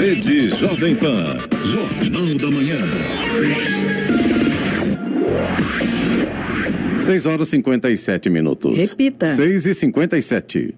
Rede Jovem Pan. Jornal da Manhã. 6 horas e 57 minutos. Repita. 6 e 57.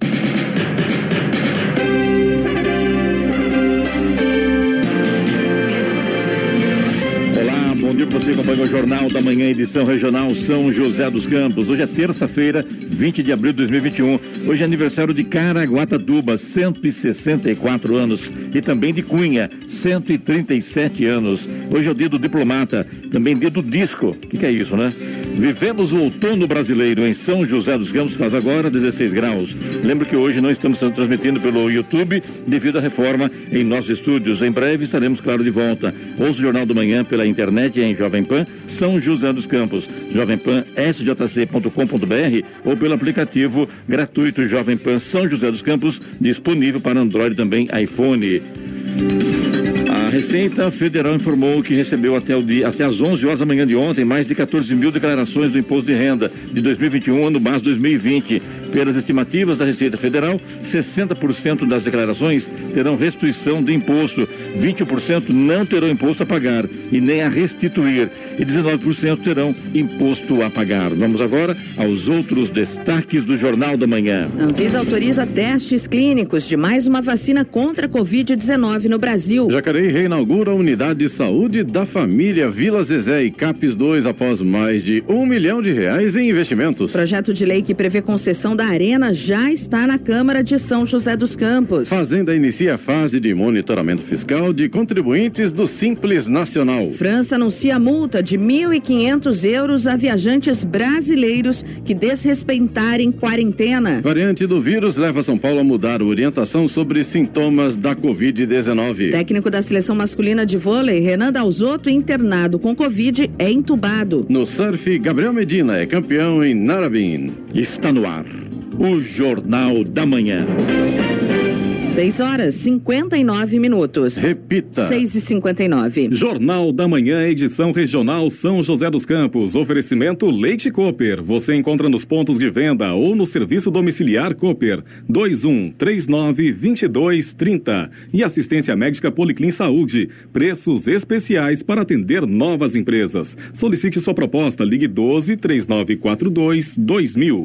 Olá, bom dia para você acompanha o Jornal da Manhã, edição regional São José dos Campos. Hoje é terça-feira, 20 de abril de 2021. Hoje é aniversário de Caraguatatuba, 164 anos. E também de Cunha, 137 anos. Hoje é o dia do diplomata, também dia do disco. O que, que é isso, né? Vivemos o outono brasileiro em São José dos Campos, faz agora 16 graus. Lembro que hoje não estamos transmitindo pelo YouTube devido à reforma em nossos estúdios. Em breve estaremos, claro, de volta. Ouça o Jornal do Manhã pela internet em Jovem Pan São José dos Campos, Jovem Pan sjc.com.br ou pelo aplicativo gratuito Jovem Pan São José dos Campos, disponível para Android também iPhone. A Receita Federal informou que recebeu até, o dia, até as 11 horas da manhã de ontem mais de 14 mil declarações do Imposto de Renda de 2021, ano base 2020. Pelas estimativas da Receita Federal, 60% das declarações terão restituição de imposto, 20% não terão imposto a pagar e nem a restituir, e 19% terão imposto a pagar. Vamos agora aos outros destaques do Jornal da Manhã. Anvisa autoriza testes clínicos de mais uma vacina contra a Covid-19 no Brasil. Jacareí reinaugura a unidade de saúde da família Vila Zezé e CAPES 2 após mais de um milhão de reais em investimentos. Projeto de lei que prevê concessão da arena já está na Câmara de São José dos Campos. Fazenda inicia a fase de monitoramento fiscal de contribuintes do Simples Nacional. França anuncia multa de 1.500 euros a viajantes brasileiros que desrespeitarem quarentena. Variante do vírus leva São Paulo a mudar a orientação sobre sintomas da Covid-19. Técnico da seleção masculina de vôlei, Renan Dalzotto, internado com Covid, é entubado. No surf, Gabriel Medina é campeão em Narabin. Está no ar o Jornal da Manhã. 6 horas 59 minutos. Repita. 6 e 59 Jornal da Manhã, edição regional São José dos Campos. Oferecimento Leite Cooper. Você encontra nos pontos de venda ou no serviço domiciliar Cooper. 21 39 22 30. E assistência médica Policlin Saúde. Preços especiais para atender novas empresas. Solicite sua proposta. Ligue 12 3942 2000.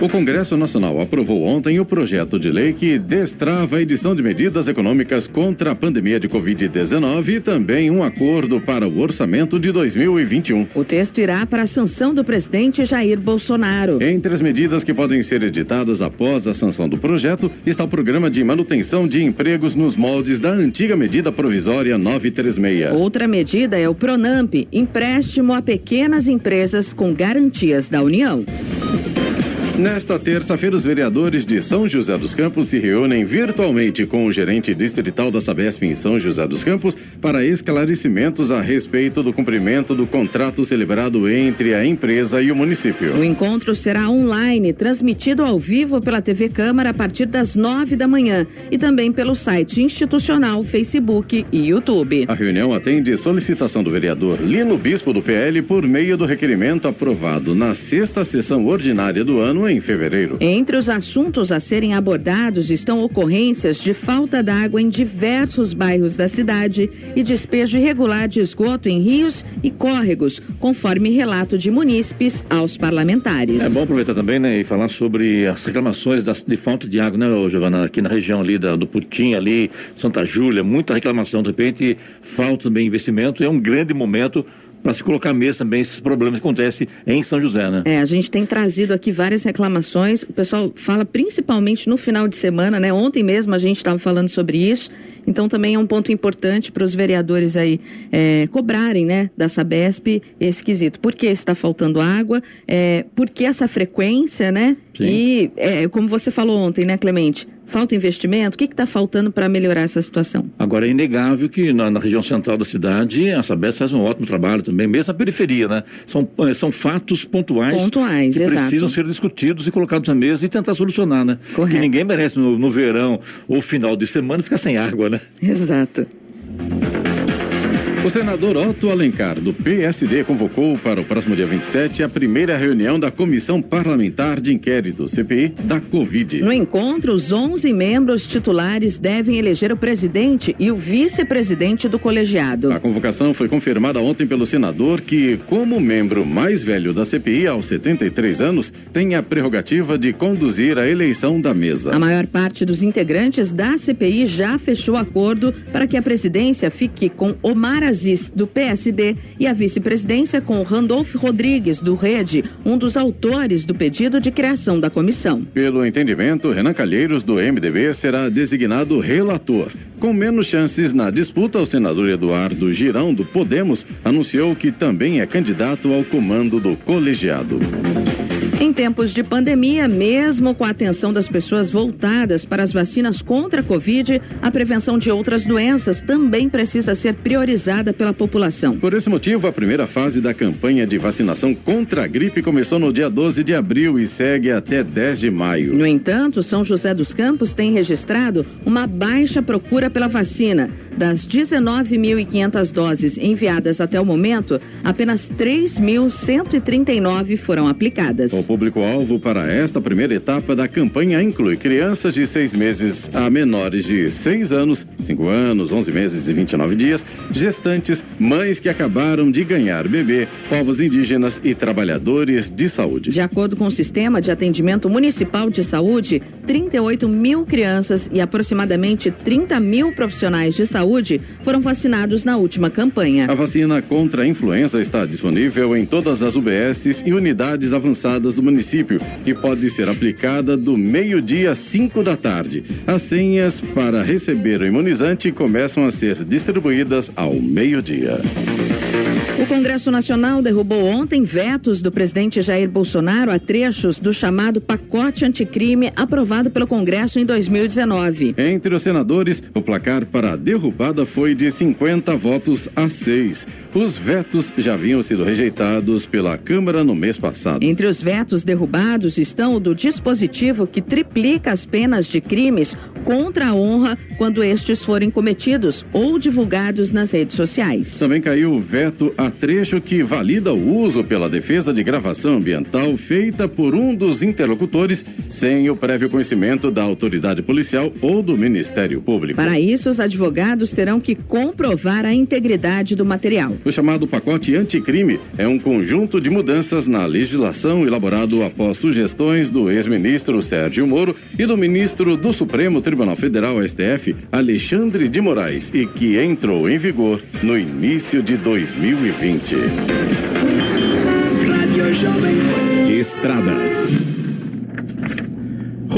O Congresso Nacional aprovou ontem o projeto de lei que destrava a edição de medidas econômicas contra a pandemia de Covid-19 e também um acordo para o orçamento de 2021. O texto irá para a sanção do presidente Jair Bolsonaro. Entre as medidas que podem ser editadas após a sanção do projeto está o programa de manutenção de empregos nos moldes da antiga medida provisória 936. Outra medida é o Pronamp, empréstimo a pequenas empresas com garantias da União. Nesta terça-feira, os vereadores de São José dos Campos se reúnem virtualmente com o gerente distrital da Sabesp em São José dos Campos para esclarecimentos a respeito do cumprimento do contrato celebrado entre a empresa e o município. O encontro será online, transmitido ao vivo pela TV Câmara a partir das nove da manhã e também pelo site institucional, Facebook e YouTube. A reunião atende solicitação do vereador Lino Bispo do PL por meio do requerimento aprovado na sexta sessão ordinária do ano em fevereiro. Entre os assuntos a serem abordados estão ocorrências de falta d'água em diversos bairros da cidade e despejo irregular de esgoto em rios e córregos, conforme relato de munícipes aos parlamentares. É bom aproveitar também, né, e falar sobre as reclamações das, de falta de água, né, Giovana, aqui na região ali da, do Putim, ali, Santa Júlia, muita reclamação, de repente falta também investimento, é um grande momento para se colocar mesmo também esses problemas que acontecem em São José, né? É, a gente tem trazido aqui várias reclamações. O pessoal fala principalmente no final de semana, né? Ontem mesmo a gente estava falando sobre isso. Então também é um ponto importante para os vereadores aí é, cobrarem, né, da Sabesp esse quesito. Por que está faltando água? É, por que essa frequência, né? Sim. E é, como você falou ontem, né, Clemente? Falta investimento? O que está faltando para melhorar essa situação? Agora é inegável que na, na região central da cidade a Sabesp faz um ótimo trabalho também, mesmo na periferia, né? São, eh, são fatos pontuais, Pontuais, que exato. precisam ser discutidos e colocados à mesa e tentar solucionar, né? Correto. Que ninguém merece no, no verão ou final de semana ficar sem água, né? Exato. O senador Otto Alencar, do PSD, convocou para o próximo dia 27 a primeira reunião da Comissão Parlamentar de Inquérito, CPI, da Covid. No encontro, os 11 membros titulares devem eleger o presidente e o vice-presidente do colegiado. A convocação foi confirmada ontem pelo senador, que, como membro mais velho da CPI, aos 73 anos, tem a prerrogativa de conduzir a eleição da mesa. A maior parte dos integrantes da CPI já fechou acordo para que a presidência fique com Omar Aziz Aziz, do PSD, e a vice-presidência com Randolfo Rodrigues, do Rede, um dos autores do pedido de criação da comissão. Pelo entendimento, Renan Calheiros, do MDB, será designado relator. Com menos chances na disputa, o senador Eduardo Girão, do Podemos, anunciou que também é candidato ao comando do colegiado. Em tempos de pandemia, mesmo com a atenção das pessoas voltadas para as vacinas contra a Covid, a prevenção de outras doenças também precisa ser priorizada pela população. Por esse motivo, a primeira fase da campanha de vacinação contra a gripe começou no dia 12 de abril e segue até 10 de maio. No entanto, São José dos Campos tem registrado uma baixa procura pela vacina. Das 19.500 doses enviadas até o momento, apenas 3.139 foram aplicadas. O público-alvo para esta primeira etapa da campanha inclui crianças de seis meses a menores de seis anos, cinco anos, 11 meses e 29 dias, gestantes, mães que acabaram de ganhar bebê, povos indígenas e trabalhadores de saúde. De acordo com o Sistema de Atendimento Municipal de Saúde, 38 mil crianças e aproximadamente 30 mil profissionais de saúde saúde foram vacinados na última campanha. A vacina contra a influenza está disponível em todas as UBSs e unidades avançadas do município e pode ser aplicada do meio-dia às 5 da tarde. As senhas para receber o imunizante começam a ser distribuídas ao meio-dia. O Congresso Nacional derrubou ontem vetos do presidente Jair Bolsonaro a trechos do chamado pacote anticrime aprovado pelo Congresso em 2019. Entre os senadores, o placar para a derrubada foi de 50 votos a 6. Os vetos já haviam sido rejeitados pela Câmara no mês passado. Entre os vetos derrubados estão o do dispositivo que triplica as penas de crimes contra a honra quando estes forem cometidos ou divulgados nas redes sociais. Também caiu o veto a trecho que valida o uso pela defesa de gravação ambiental feita por um dos interlocutores sem o prévio conhecimento da autoridade policial ou do Ministério Público. Para isso, os advogados terão que comprovar a integridade do material. O chamado pacote anticrime é um conjunto de mudanças na legislação elaborado após sugestões do ex-ministro Sérgio Moro e do ministro do Supremo Tribunal Federal, STF, Alexandre de Moraes, e que entrou em vigor no início de 2020. Estradas.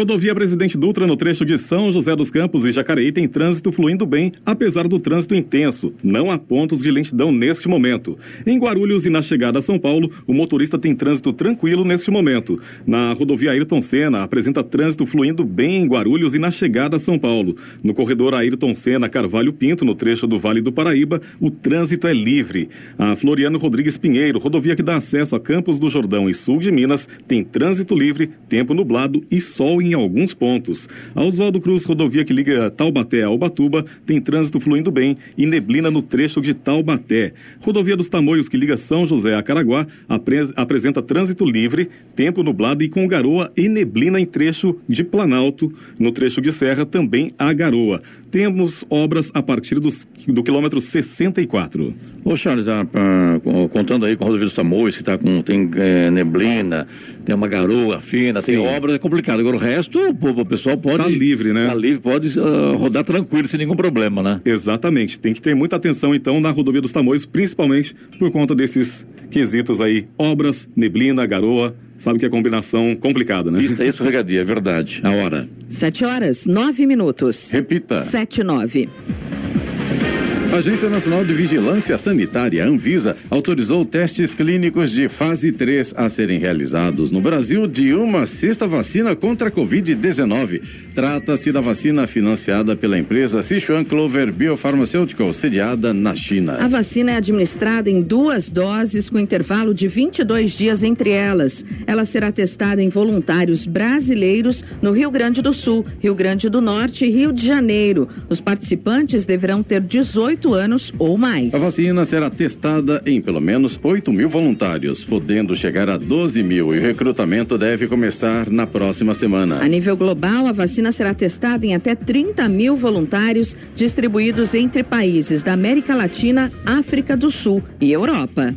Rodovia Presidente Dutra, no trecho de São José dos Campos e Jacareí, tem trânsito fluindo bem, apesar do trânsito intenso. Não há pontos de lentidão neste momento. Em Guarulhos e na chegada a São Paulo, o motorista tem trânsito tranquilo neste momento. Na rodovia Ayrton Senna, apresenta trânsito fluindo bem em Guarulhos e na chegada a São Paulo. No corredor Ayrton Senna Carvalho Pinto, no trecho do Vale do Paraíba, o trânsito é livre. A Floriano Rodrigues Pinheiro, rodovia que dá acesso a Campos do Jordão e sul de Minas, tem trânsito livre, tempo nublado e sol em em alguns pontos. A Oswaldo Cruz, rodovia que liga Taubaté a Ubatuba, tem trânsito fluindo bem e neblina no trecho de Taubaté. Rodovia dos Tamoios, que liga São José a Caraguá, apresenta trânsito livre, tempo nublado e com garoa e neblina em trecho de Planalto. No trecho de Serra, também há garoa. Temos obras a partir dos, do quilômetro 64. Ô Charles, ah, ah, contando aí com a rodovia dos Tamoios, que tá com, tem é, neblina, tem uma garoa fina, Sim. tem obras, é complicado. Agora o resto, o, o pessoal pode. Tá livre, né? Tá livre, pode uh, rodar tranquilo, sem nenhum problema, né? Exatamente. Tem que ter muita atenção, então, na rodovia dos Tamoios, principalmente por conta desses quesitos aí: obras, neblina, garoa. Sabe que é combinação complicada, né? Isso é escorregadia, é verdade. A hora. Sete horas, nove minutos. Repita. Sete, nove. A Agência Nacional de Vigilância Sanitária, Anvisa, autorizou testes clínicos de fase 3 a serem realizados no Brasil de uma sexta vacina contra a Covid-19. Trata-se da vacina financiada pela empresa Sichuan Clover Biopharmaceutical, sediada na China. A vacina é administrada em duas doses com intervalo de 22 dias entre elas. Ela será testada em voluntários brasileiros no Rio Grande do Sul, Rio Grande do Norte e Rio de Janeiro. Os participantes deverão ter 18 18 anos ou mais. A vacina será testada em pelo menos 8 mil voluntários, podendo chegar a 12 mil, e o recrutamento deve começar na próxima semana. A nível global, a vacina será testada em até 30 mil voluntários distribuídos entre países da América Latina, África do Sul e Europa.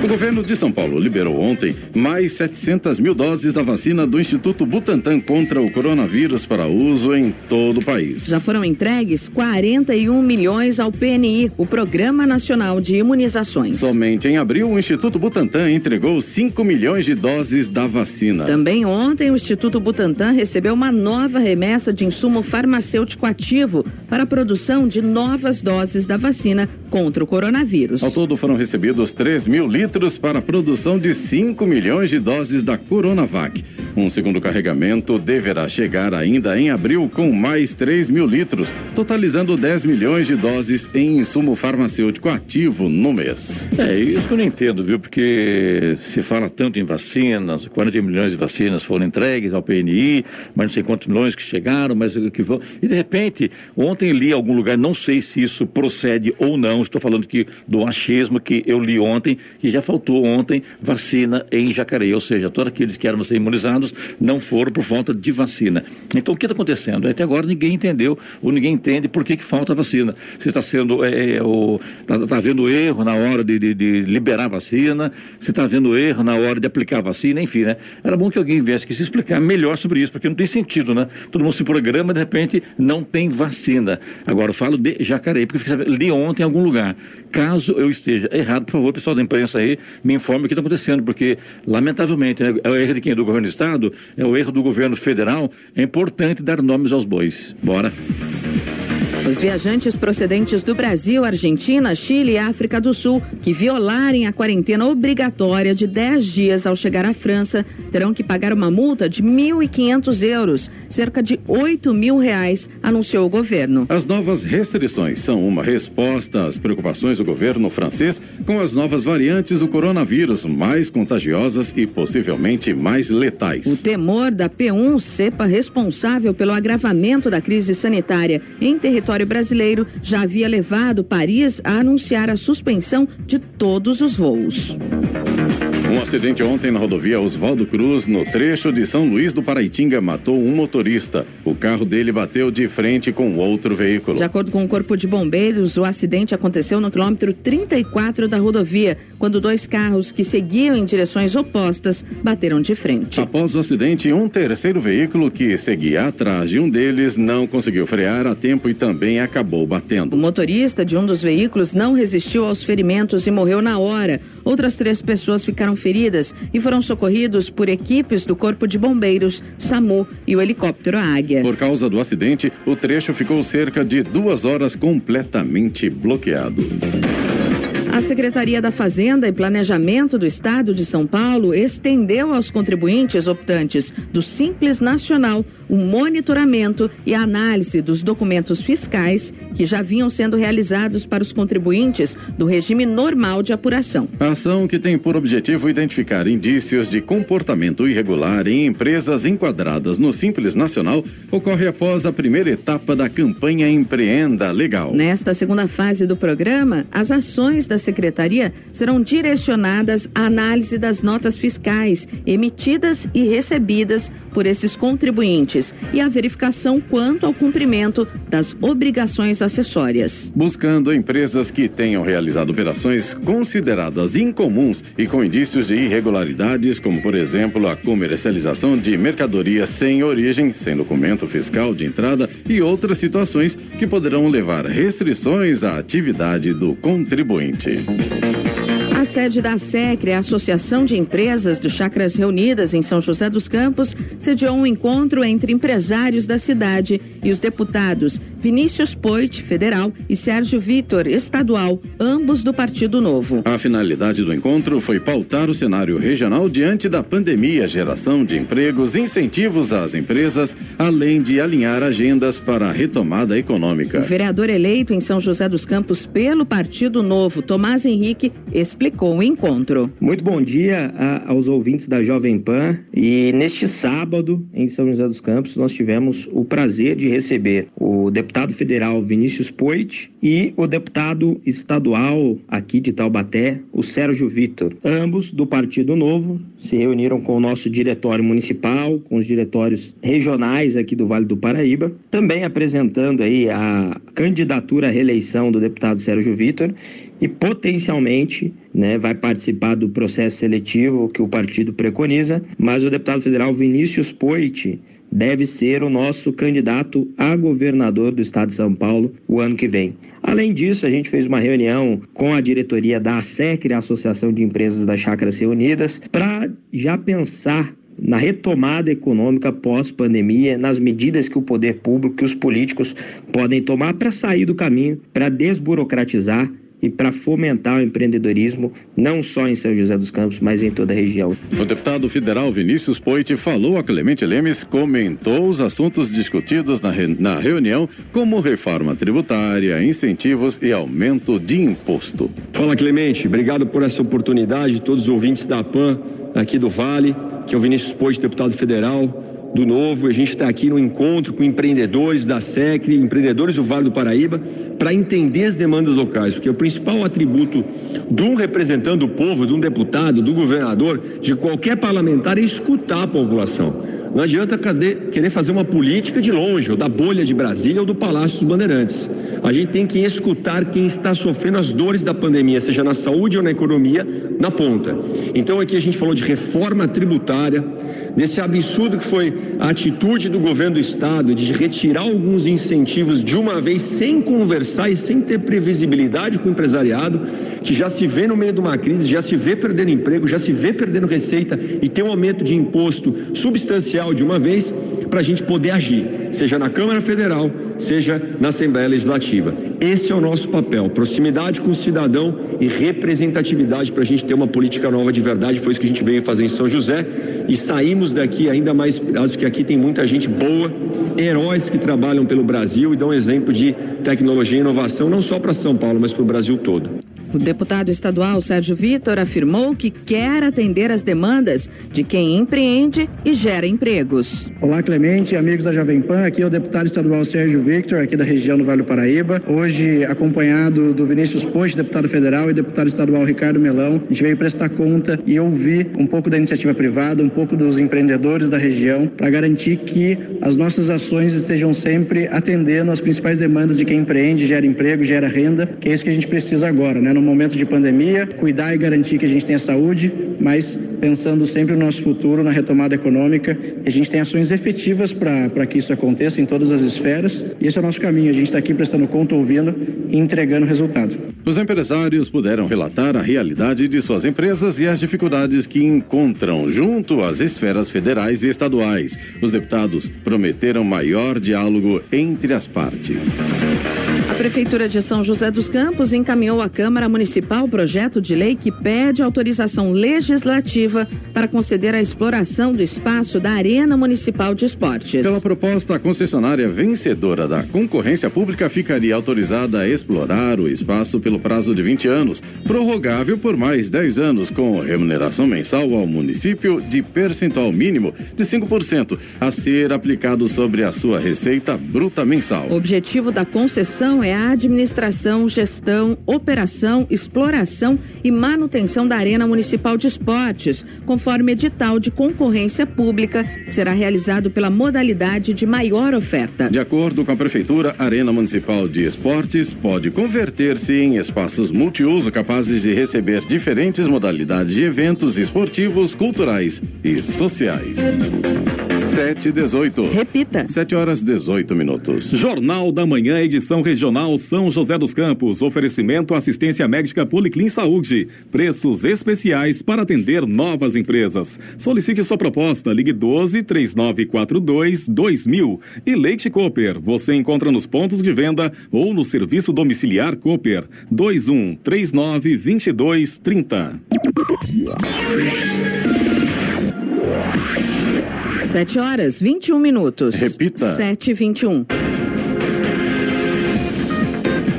O governo de São Paulo liberou ontem mais 700 mil doses da vacina do Instituto Butantan contra o coronavírus para uso em todo o país. Já foram entregues 41 milhões ao PNI, o Programa Nacional de Imunizações. Somente em abril, o Instituto Butantan entregou 5 milhões de doses da vacina. Também ontem, o Instituto Butantan recebeu uma nova remessa de insumo farmacêutico ativo para a produção de novas doses da vacina contra o coronavírus. Ao todo, foram recebidos 3 mil litros litros para a produção de 5 milhões de doses da Coronavac. Um segundo carregamento deverá chegar ainda em abril com mais 3 mil litros, totalizando 10 milhões de doses em insumo farmacêutico ativo no mês. É, isso que eu não entendo, viu? Porque se fala tanto em vacinas, 40 milhões de vacinas foram entregues ao PNI, mas não sei quantos milhões que chegaram, mas que vão. E de repente, ontem li em algum lugar, não sei se isso procede ou não, estou falando que do achismo que eu li ontem, que já já faltou ontem vacina em Jacareí, ou seja, todos aqueles que eram ser imunizados não foram por falta de vacina. Então, o que está acontecendo? Até agora ninguém entendeu ou ninguém entende por que, que falta vacina. Se está sendo, é, é está tá havendo erro na hora de, de, de liberar vacina, se está havendo erro na hora de aplicar vacina, enfim, né? Era bom que alguém viesse que se explicar melhor sobre isso, porque não tem sentido, né? Todo mundo se programa de repente não tem vacina. Agora, eu falo de Jacareí, porque li ontem em algum lugar. Caso eu esteja errado, por favor, pessoal da imprensa aí, aí me informe o que está acontecendo, porque, lamentavelmente, né, é o erro de quem? Do governo do Estado, é o erro do governo federal. É importante dar nomes aos bois. Bora. Os viajantes procedentes do Brasil, Argentina, Chile e África do Sul que violarem a quarentena obrigatória de 10 dias ao chegar à França terão que pagar uma multa de 1.500 euros, cerca de 8 mil reais, anunciou o governo. As novas restrições são uma resposta às preocupações do governo francês com as novas variantes do coronavírus, mais contagiosas e possivelmente mais letais. O temor da P1, cepa responsável pelo agravamento da crise sanitária em território brasileiro já havia levado Paris a anunciar a suspensão de todos os voos. Um acidente ontem na rodovia Oswaldo Cruz, no trecho de São Luís do Paraitinga, matou um motorista. O carro dele bateu de frente com outro veículo. De acordo com o Corpo de Bombeiros, o acidente aconteceu no quilômetro 34 da rodovia, quando dois carros que seguiam em direções opostas bateram de frente. Após o acidente, um terceiro veículo que seguia atrás de um deles não conseguiu frear a tempo e também acabou batendo. O motorista de um dos veículos não resistiu aos ferimentos e morreu na hora. Outras três pessoas ficaram feridas e foram socorridos por equipes do Corpo de Bombeiros, SAMU e o helicóptero Águia. Por causa do acidente, o trecho ficou cerca de duas horas completamente bloqueado. A Secretaria da Fazenda e Planejamento do Estado de São Paulo estendeu aos contribuintes optantes do Simples Nacional o monitoramento e a análise dos documentos fiscais que já vinham sendo realizados para os contribuintes do regime normal de apuração. A ação que tem por objetivo identificar indícios de comportamento irregular em empresas enquadradas no Simples Nacional ocorre após a primeira etapa da campanha Empreenda Legal. Nesta segunda fase do programa, as ações da Secretaria serão direcionadas à análise das notas fiscais emitidas e recebidas por esses contribuintes e à verificação quanto ao cumprimento das obrigações acessórias. Buscando empresas que tenham realizado operações consideradas incomuns e com indícios de irregularidades, como por exemplo a comercialização de mercadorias sem origem, sem documento fiscal de entrada e outras situações que poderão levar restrições à atividade do contribuinte. A sede da SECRE, a Associação de Empresas de Chacras Reunidas em São José dos Campos, sediou um encontro entre empresários da cidade e os deputados Vinícius Poit, federal, e Sérgio Vitor, estadual, ambos do Partido Novo. A finalidade do encontro foi pautar o cenário regional diante da pandemia, geração de empregos, incentivos às empresas, além de alinhar agendas para a retomada econômica. O vereador eleito em São José dos Campos pelo Partido Novo, Tomás Henrique, explicou marcou o encontro. Muito bom dia aos ouvintes da Jovem Pan. E neste sábado, em São José dos Campos, nós tivemos o prazer de receber o deputado federal Vinícius Poit e o deputado estadual aqui de Taubaté, o Sérgio Vitor. Ambos do Partido Novo se reuniram com o nosso diretório municipal, com os diretórios regionais aqui do Vale do Paraíba, também apresentando aí a candidatura à reeleição do deputado Sérgio Vitor e potencialmente né, vai participar do processo seletivo que o partido preconiza, mas o deputado federal Vinícius Poit deve ser o nosso candidato a governador do estado de São Paulo o ano que vem. Além disso, a gente fez uma reunião com a diretoria da ASECRE, a Associação de Empresas das Chácaras Reunidas, para já pensar na retomada econômica pós-pandemia, nas medidas que o poder público, que os políticos podem tomar para sair do caminho, para desburocratizar e para fomentar o empreendedorismo, não só em São José dos Campos, mas em toda a região. O deputado federal Vinícius Poit falou a Clemente Lemes, comentou os assuntos discutidos na, re... na reunião, como reforma tributária, incentivos e aumento de imposto. Fala Clemente, obrigado por essa oportunidade, todos os ouvintes da PAN aqui do Vale, que é o Vinícius Poit, deputado federal do Novo. A gente está aqui no encontro com empreendedores da SECRE, empreendedores do Vale do Paraíba, para entender as demandas locais, porque o principal atributo de um representante do povo, de um deputado, do governador, de qualquer parlamentar é escutar a população. Não adianta querer fazer uma política de longe, ou da bolha de Brasília ou do Palácio dos Bandeirantes. A gente tem que escutar quem está sofrendo as dores da pandemia, seja na saúde ou na economia, na ponta. Então aqui a gente falou de reforma tributária, desse absurdo que foi a atitude do governo do estado de retirar alguns incentivos de uma vez sem conversar e sem ter previsibilidade com o empresariado, que já se vê no meio de uma crise, já se vê perdendo emprego, já se vê perdendo receita e tem um aumento de imposto substancial de uma vez para a gente poder agir, seja na Câmara Federal, seja na Assembleia Legislativa. Esse é o nosso papel: proximidade com o cidadão e representatividade para a gente ter uma política nova de verdade. Foi isso que a gente veio fazer em São José e saímos daqui ainda mais inspirados, que aqui tem muita gente boa, heróis que trabalham pelo Brasil e dão exemplo de tecnologia e inovação, não só para São Paulo, mas para o Brasil todo. O deputado estadual Sérgio Vitor afirmou que quer atender as demandas de quem empreende e gera empregos. Olá, Clemente, amigos da Jovem Pan. Aqui é o deputado estadual Sérgio Victor, aqui da região do Vale do Paraíba. Hoje, acompanhado do Vinícius Poste, deputado federal, e deputado estadual Ricardo Melão, a gente veio prestar conta e ouvir um pouco da iniciativa privada, um pouco dos empreendedores da região, para garantir que as nossas ações estejam sempre atendendo às principais demandas de quem empreende, gera emprego, gera renda, que é isso que a gente precisa agora, né? No momento de pandemia, cuidar e garantir que a gente tenha saúde, mas pensando sempre no nosso futuro, na retomada econômica. A gente tem ações efetivas para que isso aconteça em todas as esferas e esse é o nosso caminho. A gente está aqui prestando conta, ouvindo e entregando resultado. Os empresários puderam relatar a realidade de suas empresas e as dificuldades que encontram junto às esferas federais e estaduais. Os deputados prometeram maior diálogo entre as partes. Prefeitura de São José dos Campos encaminhou à Câmara Municipal o projeto de lei que pede autorização legislativa para conceder a exploração do espaço da Arena Municipal de Esportes. Pela proposta, a concessionária vencedora da concorrência pública ficaria autorizada a explorar o espaço pelo prazo de 20 anos, prorrogável por mais 10 anos, com remuneração mensal ao município de percentual mínimo de 5%, a ser aplicado sobre a sua receita bruta mensal. O objetivo da concessão é é a administração, gestão, operação, exploração e manutenção da Arena Municipal de Esportes, conforme edital de concorrência pública, que será realizado pela modalidade de maior oferta. De acordo com a Prefeitura, a Arena Municipal de Esportes pode converter-se em espaços multiuso capazes de receber diferentes modalidades de eventos esportivos, culturais e sociais. Sete dezoito. Repita. Sete horas dezoito minutos. Jornal da Manhã, edição regional São José dos Campos. Oferecimento assistência médica Policlin Saúde. Preços especiais para atender novas empresas. Solicite sua proposta. Ligue 12 3942 2000. E Leite Cooper. Você encontra nos pontos de venda ou no serviço domiciliar Cooper. 21 39 22 30. 7 horas 21 minutos. Repita. 7 e 21.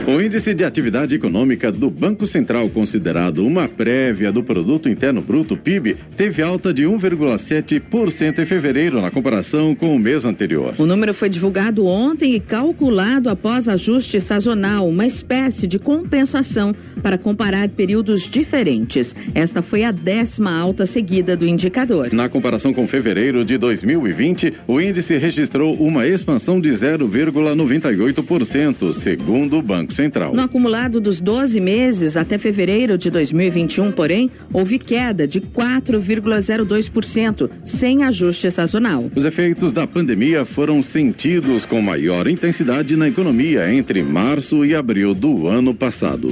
O índice de atividade econômica do Banco Central, considerado uma prévia do Produto Interno Bruto PIB, teve alta de 1,7% em fevereiro na comparação com o mês anterior. O número foi divulgado ontem e calculado após ajuste sazonal, uma espécie de compensação para comparar períodos diferentes. Esta foi a décima alta seguida do indicador. Na comparação com fevereiro de 2020, o índice registrou uma expansão de 0,98%, segundo o Banco Central. No acumulado dos 12 meses até fevereiro de 2021, porém, houve queda de 4,02%, sem ajuste sazonal. Os efeitos da pandemia foram sentidos com maior intensidade na economia entre março e abril do ano passado.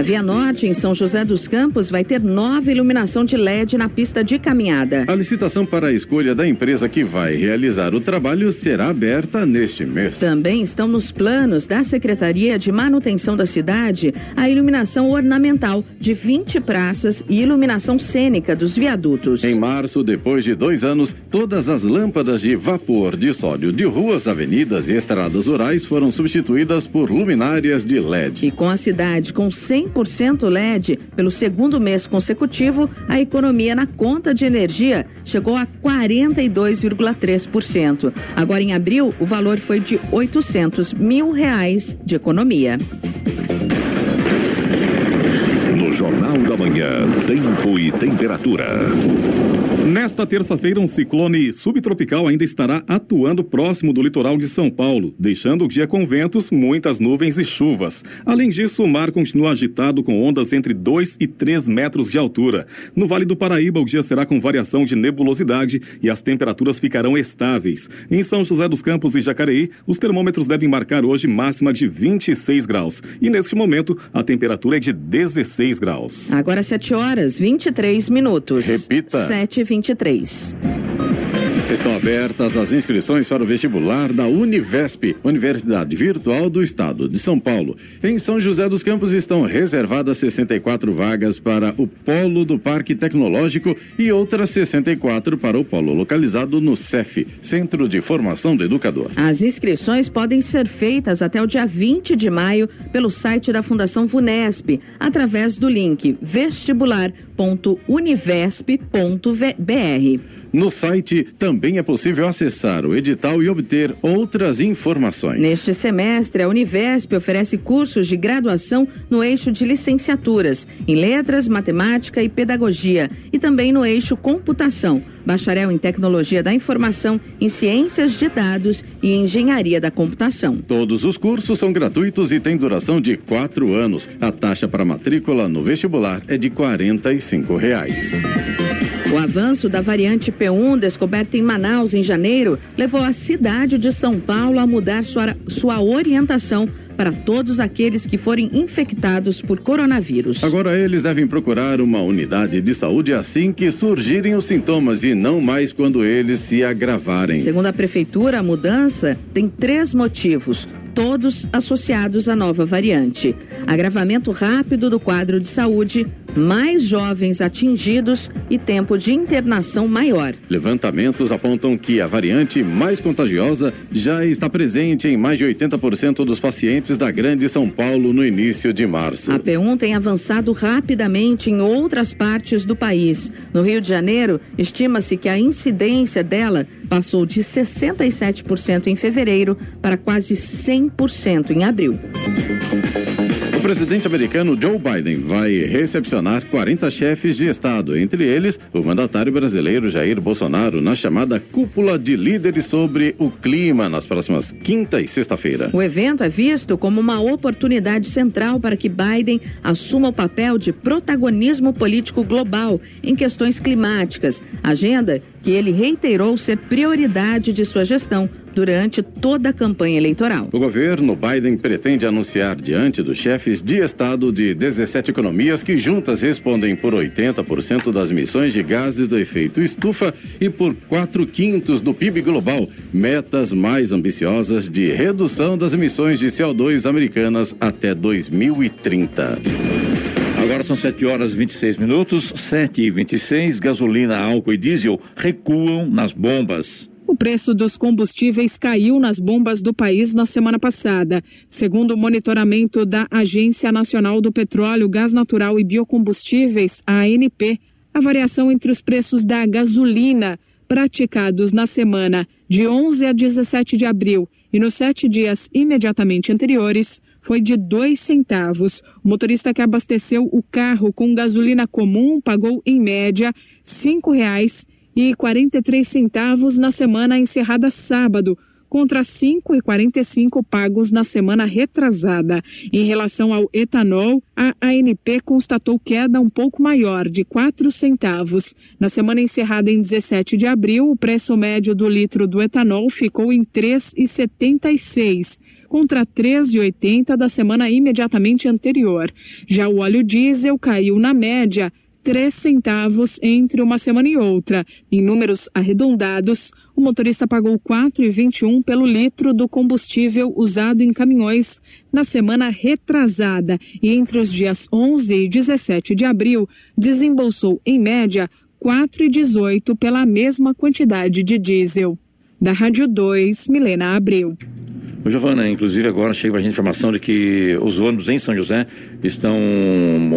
A Via Norte, em São José dos Campos, vai ter nova iluminação de LED na pista de caminhada. A licitação para a escolha da empresa que vai realizar o trabalho será aberta neste mês. Também estão nos planos da Secretaria de Manutenção da Cidade a iluminação ornamental de 20 praças e iluminação cênica dos viadutos. Em março, depois de dois anos, todas as lâmpadas de vapor de sódio de ruas, avenidas e estradas rurais foram substituídas por luminárias de LED. E com a cidade com 100 100% LED pelo segundo mês consecutivo, a economia na conta de energia chegou a 42,3%. Agora, em abril, o valor foi de 800 mil reais de economia. No Jornal da Manhã, tempo e temperatura. Nesta terça-feira, um ciclone subtropical ainda estará atuando próximo do litoral de São Paulo, deixando o dia com ventos, muitas nuvens e chuvas. Além disso, o mar continua agitado com ondas entre 2 e 3 metros de altura. No Vale do Paraíba, o dia será com variação de nebulosidade e as temperaturas ficarão estáveis. Em São José dos Campos e Jacareí, os termômetros devem marcar hoje máxima de 26 graus. E neste momento, a temperatura é de 16 graus. Agora 7 horas 23 minutos. Repita. 7 e 23. Estão abertas as inscrições para o vestibular da Univesp, Universidade Virtual do Estado de São Paulo. Em São José dos Campos estão reservadas 64 vagas para o Polo do Parque Tecnológico e outras 64 para o polo localizado no CEF, Centro de Formação do Educador. As inscrições podem ser feitas até o dia 20 de maio pelo site da Fundação Vunesp, através do link vestibular.univesp.br. No site também é possível acessar o edital e obter outras informações. Neste semestre, a Univesp oferece cursos de graduação no eixo de licenciaturas, em letras, matemática e pedagogia, e também no eixo computação, bacharel em tecnologia da informação, em ciências de dados e engenharia da computação. Todos os cursos são gratuitos e têm duração de quatro anos. A taxa para matrícula no vestibular é de 45 reais. O avanço da variante P1, descoberta em Manaus em janeiro, levou a cidade de São Paulo a mudar sua, sua orientação para todos aqueles que forem infectados por coronavírus. Agora eles devem procurar uma unidade de saúde assim que surgirem os sintomas e não mais quando eles se agravarem. Segundo a prefeitura, a mudança tem três motivos todos associados à nova variante. Agravamento rápido do quadro de saúde, mais jovens atingidos e tempo de internação maior. Levantamentos apontam que a variante mais contagiosa já está presente em mais de 80% dos pacientes da Grande São Paulo no início de março. A P1 tem avançado rapidamente em outras partes do país. No Rio de Janeiro, estima-se que a incidência dela passou de 67% em fevereiro para quase 100% em abril. O presidente americano Joe Biden vai recepcionar 40 chefes de Estado, entre eles o mandatário brasileiro Jair Bolsonaro, na chamada Cúpula de Líderes sobre o Clima, nas próximas quinta e sexta-feira. O evento é visto como uma oportunidade central para que Biden assuma o papel de protagonismo político global em questões climáticas, agenda que ele reiterou ser prioridade de sua gestão durante toda a campanha eleitoral. O governo Biden pretende anunciar diante dos chefes de Estado de 17 economias que juntas respondem por 80% das emissões de gases do efeito estufa e por 4 quintos do PIB global, metas mais ambiciosas de redução das emissões de CO2 americanas até 2030. Agora são 7 horas e 26 minutos, 7 e 26 gasolina, álcool e diesel recuam nas bombas. O preço dos combustíveis caiu nas bombas do país na semana passada. Segundo o monitoramento da Agência Nacional do Petróleo, Gás Natural e Biocombustíveis, ANP, a variação entre os preços da gasolina praticados na semana de 11 a 17 de abril e nos sete dias imediatamente anteriores foi de dois centavos. O motorista que abasteceu o carro com gasolina comum pagou em média cinco reais e quarenta e três centavos na semana encerrada sábado, contra 5,45 pagos na semana retrasada. Em relação ao etanol, a ANP constatou queda um pouco maior, de 4 centavos. Na semana encerrada em 17 de abril, o preço médio do litro do etanol ficou em 3,76 contra 3,80 da semana imediatamente anterior. Já o óleo diesel caiu na média 3 centavos entre uma semana e outra. Em números arredondados, o motorista pagou 4,21 pelo litro do combustível usado em caminhões na semana retrasada e entre os dias 11 e 17 de abril desembolsou em média 4,18 pela mesma quantidade de diesel. Da Rádio 2, Milena Abreu. Ô, Giovana, inclusive agora chega para a gente informação de que os ônibus em São José estão,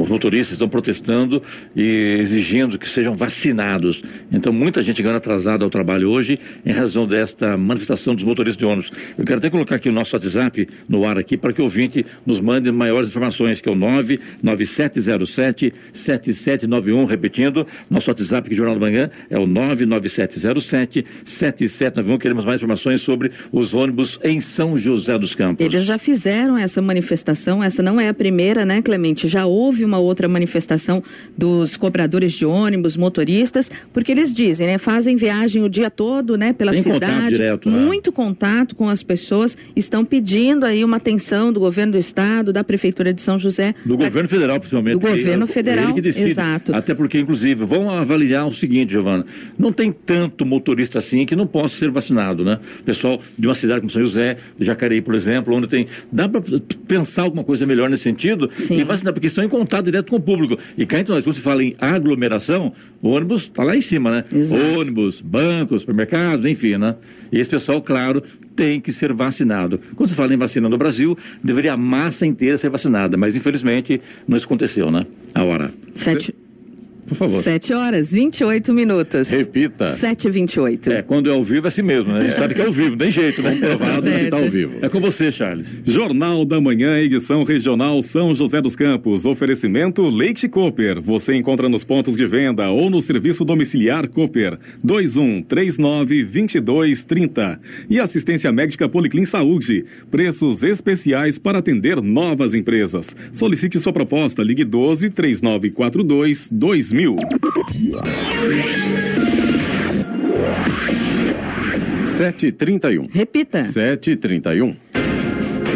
os motoristas estão protestando e exigindo que sejam vacinados. Então, muita gente ganha atrasada ao trabalho hoje em razão desta manifestação dos motoristas de ônibus. Eu quero até colocar aqui o nosso WhatsApp no ar aqui para que o ouvinte nos mande maiores informações, que é o 99707 7791, repetindo, nosso WhatsApp aqui Jornal da Manhã é o 99707 7791. Queremos mais informações sobre os ônibus em São José dos Campos. Eles já fizeram essa manifestação, essa não é a primeira, né, Clemente? Já houve uma outra manifestação dos cobradores de ônibus, motoristas, porque eles dizem, né, fazem viagem o dia todo, né, pela Tem contato cidade, direto, né? muito contato com as pessoas, estão pedindo aí uma atenção do governo do estado, da prefeitura de São José. Do pra- governo federal, principalmente. Do porque governo é federal, exato. Até porque, inclusive, vão avaliar o seguinte, Giovana: não tem tanto motorista assim que não possa ser vacinado, né? Pessoal de uma cidade como São José, Jacareí, por exemplo, onde tem. Dá para pensar alguma coisa melhor nesse sentido Sim. e vacinar, porque estão em contato direto com o público. E cá nós, quando se fala em aglomeração, o ônibus está lá em cima, né? Exato. Ônibus, bancos, supermercados, enfim, né? E esse pessoal, claro, tem que ser vacinado. Quando se fala em vacina no Brasil, deveria a massa inteira ser vacinada, mas infelizmente não isso aconteceu, né? A hora. Sete, Por favor. sete horas, 28 minutos. Repita. 7 e 28 É, quando é ao vivo é assim mesmo, né? A gente sabe que é ao vivo, tem jeito, né? Provado que está ao vivo. É com você, Charles. Jornal da Manhã, edição regional São José dos Campos. Oferecimento Leite Cooper. Você encontra nos pontos de venda ou no serviço domiciliar Cooper. 2139-2230. E assistência médica Policlin Saúde. Preços especiais para atender novas empresas. Solicite sua proposta. Ligue 12 3942 2000. Sete e trinta e um. Repita. Sete e trinta e um.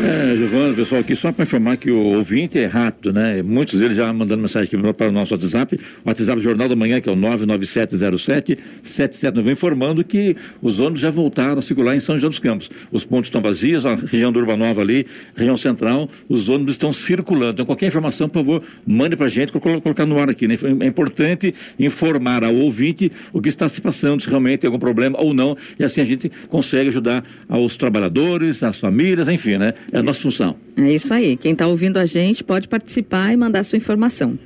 É, Giovana, pessoal, aqui só para informar que o ouvinte é rápido, né? Muitos deles já mandando mensagem aqui para o nosso WhatsApp, o WhatsApp Jornal da Manhã, que é o 99707-7791, informando que os ônibus já voltaram a circular em São José dos Campos. Os pontos estão vazios, a região do Urbanova ali, região central, os ônibus estão circulando. Então, qualquer informação, por favor, mande para a gente, colocar no ar aqui. Né? É importante informar ao ouvinte o que está se passando, se realmente tem algum problema ou não, e assim a gente consegue ajudar aos trabalhadores, às famílias, enfim, né? A nossa função. É isso aí. Quem está ouvindo a gente pode participar e mandar sua informação.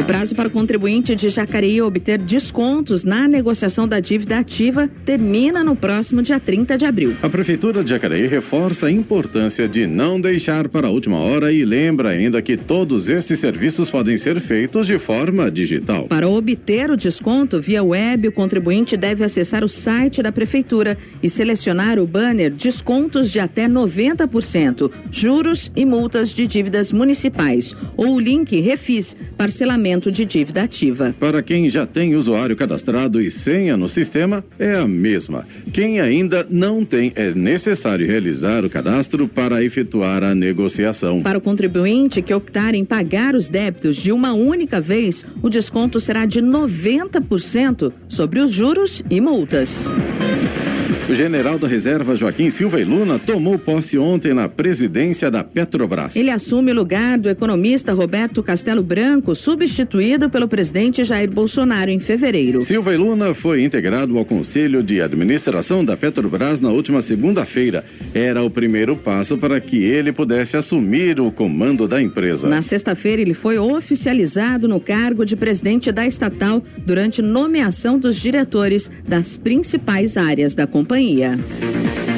O prazo para o contribuinte de Jacareí obter descontos na negociação da dívida ativa termina no próximo dia 30 de abril. A Prefeitura de Jacareí reforça a importância de não deixar para a última hora e lembra ainda que todos esses serviços podem ser feitos de forma digital. Para obter o desconto via web, o contribuinte deve acessar o site da Prefeitura e selecionar o banner Descontos de até 90%, juros e multas de dívidas municipais, ou o link Refis, parcelamento de dívida ativa. Para quem já tem usuário cadastrado e senha no sistema, é a mesma. Quem ainda não tem, é necessário realizar o cadastro para efetuar a negociação. Para o contribuinte que optar em pagar os débitos de uma única vez, o desconto será de 90% sobre os juros e multas. O general da reserva Joaquim Silva e Luna tomou posse ontem na presidência da Petrobras. Ele assume o lugar do economista Roberto Castelo Branco, substituído pelo presidente Jair Bolsonaro em fevereiro. Silva e Luna foi integrado ao Conselho de Administração da Petrobras na última segunda-feira. Era o primeiro passo para que ele pudesse assumir o comando da empresa. Na sexta-feira, ele foi oficializado no cargo de presidente da estatal durante nomeação dos diretores das principais áreas da companhia companhia.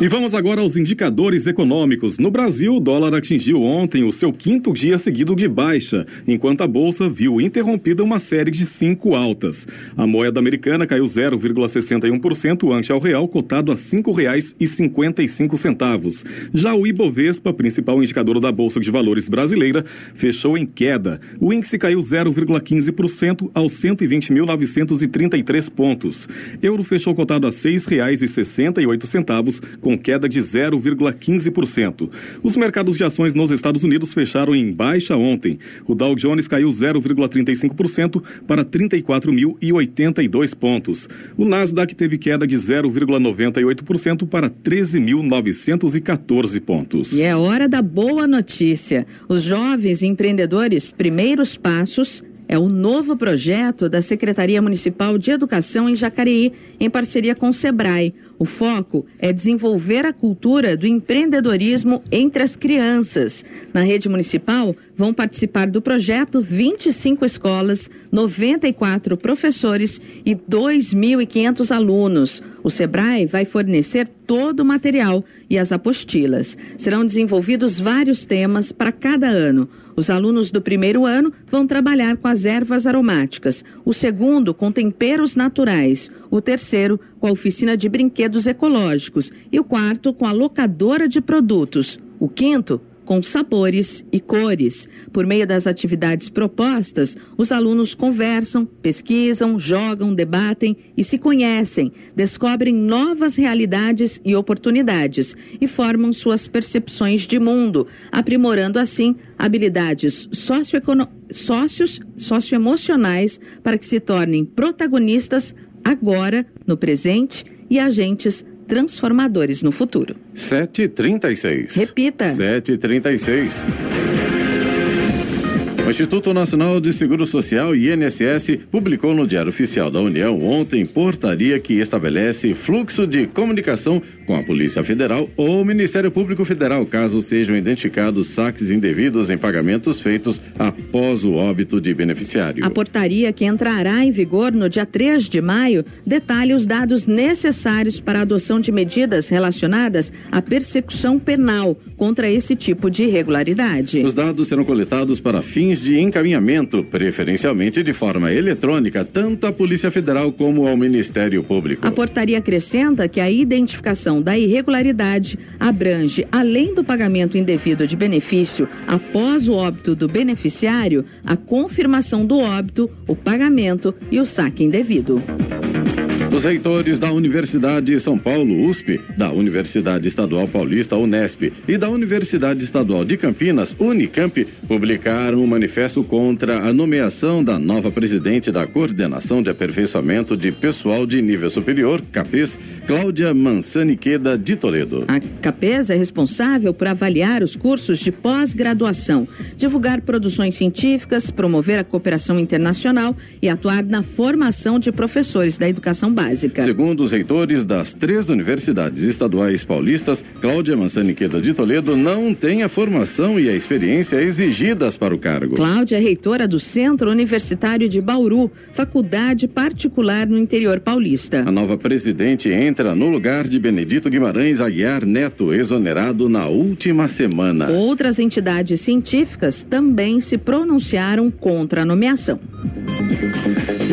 E vamos agora aos indicadores econômicos. No Brasil, o dólar atingiu ontem o seu quinto dia seguido de baixa, enquanto a bolsa viu interrompida uma série de cinco altas. A moeda americana caiu 0,61% ante ao real, cotado a R$ 5,55. Já o Ibovespa, principal indicador da Bolsa de Valores brasileira, fechou em queda. O índice caiu 0,15% aos 120.933 pontos. Euro fechou cotado a R$ 6,68 com queda de 0,15%. Os mercados de ações nos Estados Unidos fecharam em baixa ontem. O Dow Jones caiu 0,35% para 34.082 pontos. O Nasdaq teve queda de 0,98% para 13.914 pontos. E é hora da boa notícia. Os jovens empreendedores Primeiros Passos é o novo projeto da Secretaria Municipal de Educação em Jacareí, em parceria com o SEBRAE. O foco é desenvolver a cultura do empreendedorismo entre as crianças. Na rede municipal, vão participar do projeto 25 escolas, 94 professores e 2.500 alunos. O SEBRAE vai fornecer todo o material e as apostilas. Serão desenvolvidos vários temas para cada ano. Os alunos do primeiro ano vão trabalhar com as ervas aromáticas, o segundo com temperos naturais, o terceiro com a oficina de brinquedos ecológicos. E o quarto com a locadora de produtos. O quinto com sabores e cores. Por meio das atividades propostas, os alunos conversam, pesquisam, jogam, debatem e se conhecem, descobrem novas realidades e oportunidades e formam suas percepções de mundo, aprimorando assim habilidades sócios socioemocionais para que se tornem protagonistas agora, no presente e agentes transformadores no futuro. 736. Repita. 736. O Instituto Nacional de Seguro Social, INSS, publicou no Diário Oficial da União ontem portaria que estabelece fluxo de comunicação com a Polícia Federal ou o Ministério Público Federal, caso sejam identificados saques indevidos em pagamentos feitos após o óbito de beneficiário. A portaria, que entrará em vigor no dia 3 de maio, detalha os dados necessários para a adoção de medidas relacionadas à persecução penal contra esse tipo de irregularidade. Os dados serão coletados para fins de encaminhamento, preferencialmente de forma eletrônica, tanto à Polícia Federal como ao Ministério Público. A portaria acrescenta que a identificação da irregularidade abrange, além do pagamento indevido de benefício após o óbito do beneficiário, a confirmação do óbito, o pagamento e o saque indevido. Os reitores da Universidade São Paulo, USP, da Universidade Estadual Paulista, Unesp, e da Universidade Estadual de Campinas, Unicamp, publicaram um manifesto contra a nomeação da nova presidente da Coordenação de Aperfeiçoamento de Pessoal de Nível Superior, CAPES, Cláudia Mansaniqueda de Toledo. A CAPES é responsável por avaliar os cursos de pós-graduação, divulgar produções científicas, promover a cooperação internacional e atuar na formação de professores da educação básica. Segundo os reitores das três universidades estaduais paulistas, Cláudia Mansaniqueda de Toledo não tem a formação e a experiência exigidas para o cargo. Cláudia é reitora do Centro Universitário de Bauru, faculdade particular no interior paulista. A nova presidente entra no lugar de Benedito Guimarães Aguiar Neto, exonerado na última semana. Outras entidades científicas também se pronunciaram contra a nomeação.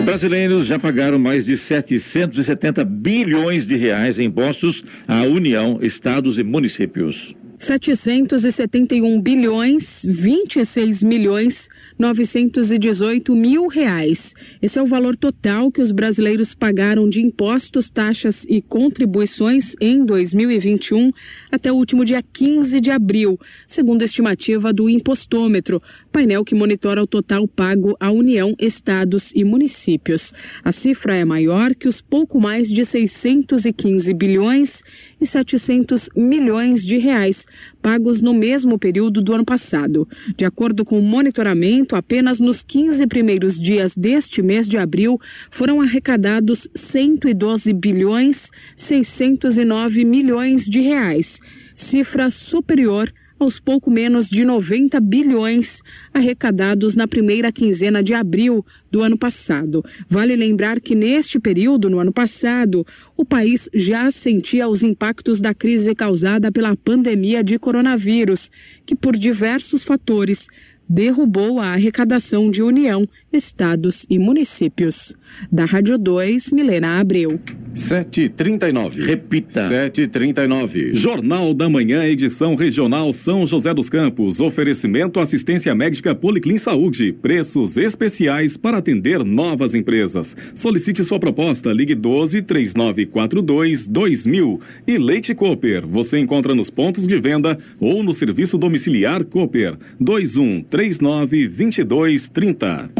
Brasileiros já pagaram mais de 770 bilhões de reais em impostos à União, estados e municípios. 771 bilhões 26 milhões 918 mil reais. Esse é o valor total que os brasileiros pagaram de impostos, taxas e contribuições em 2021 até o último dia 15 de abril, segundo a estimativa do Impostômetro, painel que monitora o total pago à União, estados e municípios. A cifra é maior que os pouco mais de 615 bilhões e 700 milhões de reais pagos no mesmo período do ano passado. De acordo com o monitoramento, apenas nos 15 primeiros dias deste mês de abril foram arrecadados 112 bilhões 609 milhões de reais, cifra superior aos pouco menos de 90 bilhões arrecadados na primeira quinzena de abril do ano passado. Vale lembrar que neste período, no ano passado, o país já sentia os impactos da crise causada pela pandemia de coronavírus, que por diversos fatores derrubou a arrecadação de União, estados e municípios. Da Rádio 2, Milena Abreu. 739. Repita. 739. Jornal da Manhã, edição regional São José dos Campos. Oferecimento assistência médica Policlin Saúde. Preços especiais para atender novas empresas. Solicite sua proposta. Ligue 12 3942 2000. E Leite Cooper. Você encontra nos pontos de venda ou no serviço domiciliar Cooper. 21 39 22 30.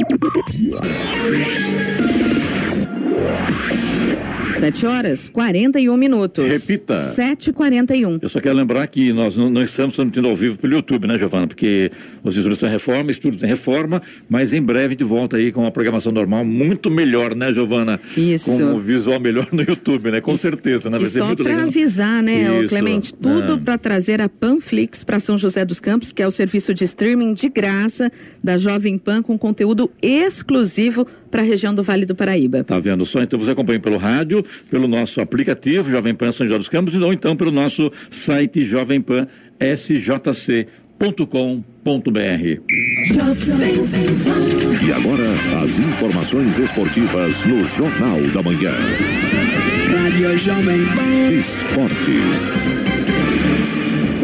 7 horas 41 minutos. Repita. 7h41. Eu só quero lembrar que nós não, não estamos transmitindo ao vivo pelo YouTube, né, Giovana? Porque os estudos estão em reforma, estudos em reforma, mas em breve gente volta aí com uma programação normal muito melhor, né, Giovana? Isso. Com um visual melhor no YouTube, né? Com Isso. certeza, né? Vai E ser só para avisar, né, Isso, Clemente, tudo é. para trazer a Panflix para São José dos Campos, que é o serviço de streaming de graça da Jovem Pan com conteúdo exclusivo para a região do Vale do Paraíba. Tá vendo só? Então você acompanha pelo rádio, pelo nosso aplicativo Jovem Pan São José dos Campos ou então pelo nosso site jovempan.sjc.com.br. E agora, as informações esportivas no Jornal da Manhã. Rádio Jovem Pan. Esportes.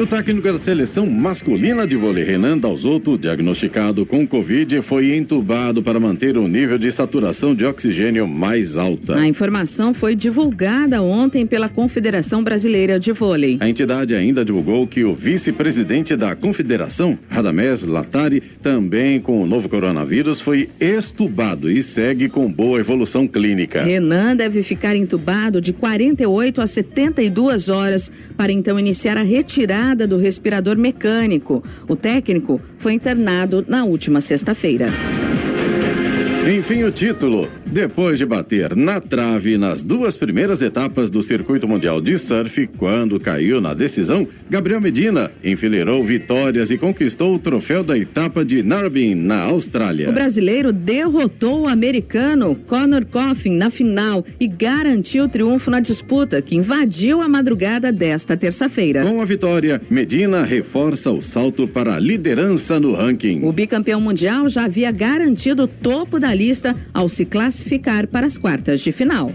O técnico da seleção masculina de vôlei, Renan Dalzotto, diagnosticado com Covid, foi entubado para manter o nível de saturação de oxigênio mais alta. A informação foi divulgada ontem pela Confederação Brasileira de Vôlei. A entidade ainda divulgou que o vice-presidente da confederação, Radamés Latari, também com o novo coronavírus, foi estubado e segue com boa evolução clínica. Renan deve ficar entubado de 48 a 72 horas para então iniciar a retirada do respirador mecânico. O técnico foi internado na última sexta-feira. Enfim, o título. Depois de bater na trave nas duas primeiras etapas do Circuito Mundial de Surf, quando caiu na decisão, Gabriel Medina enfileirou vitórias e conquistou o troféu da etapa de Narbin, na Austrália. O brasileiro derrotou o americano Conor Coffin na final e garantiu o triunfo na disputa, que invadiu a madrugada desta terça-feira. Com a vitória, Medina reforça o salto para a liderança no ranking. O bicampeão mundial já havia garantido o topo da lista ao se classificar para as quartas de final.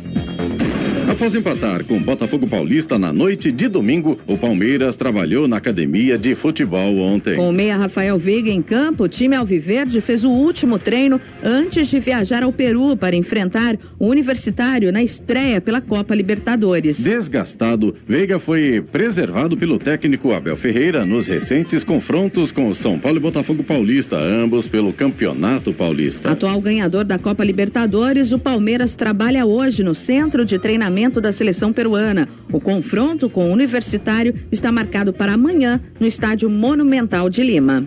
Após empatar com o Botafogo Paulista na noite de domingo, o Palmeiras trabalhou na academia de futebol ontem. Com o meia Rafael Veiga em campo, o time Alviverde fez o último treino antes de viajar ao Peru para enfrentar o Universitário na estreia pela Copa Libertadores. Desgastado, Veiga foi preservado pelo técnico Abel Ferreira nos recentes confrontos com o São Paulo e Botafogo Paulista, ambos pelo Campeonato Paulista. Atual ganhador da Copa Libertadores, o Palmeiras trabalha hoje no centro de treinamento da seleção peruana. O confronto com o Universitário está marcado para amanhã no Estádio Monumental de Lima.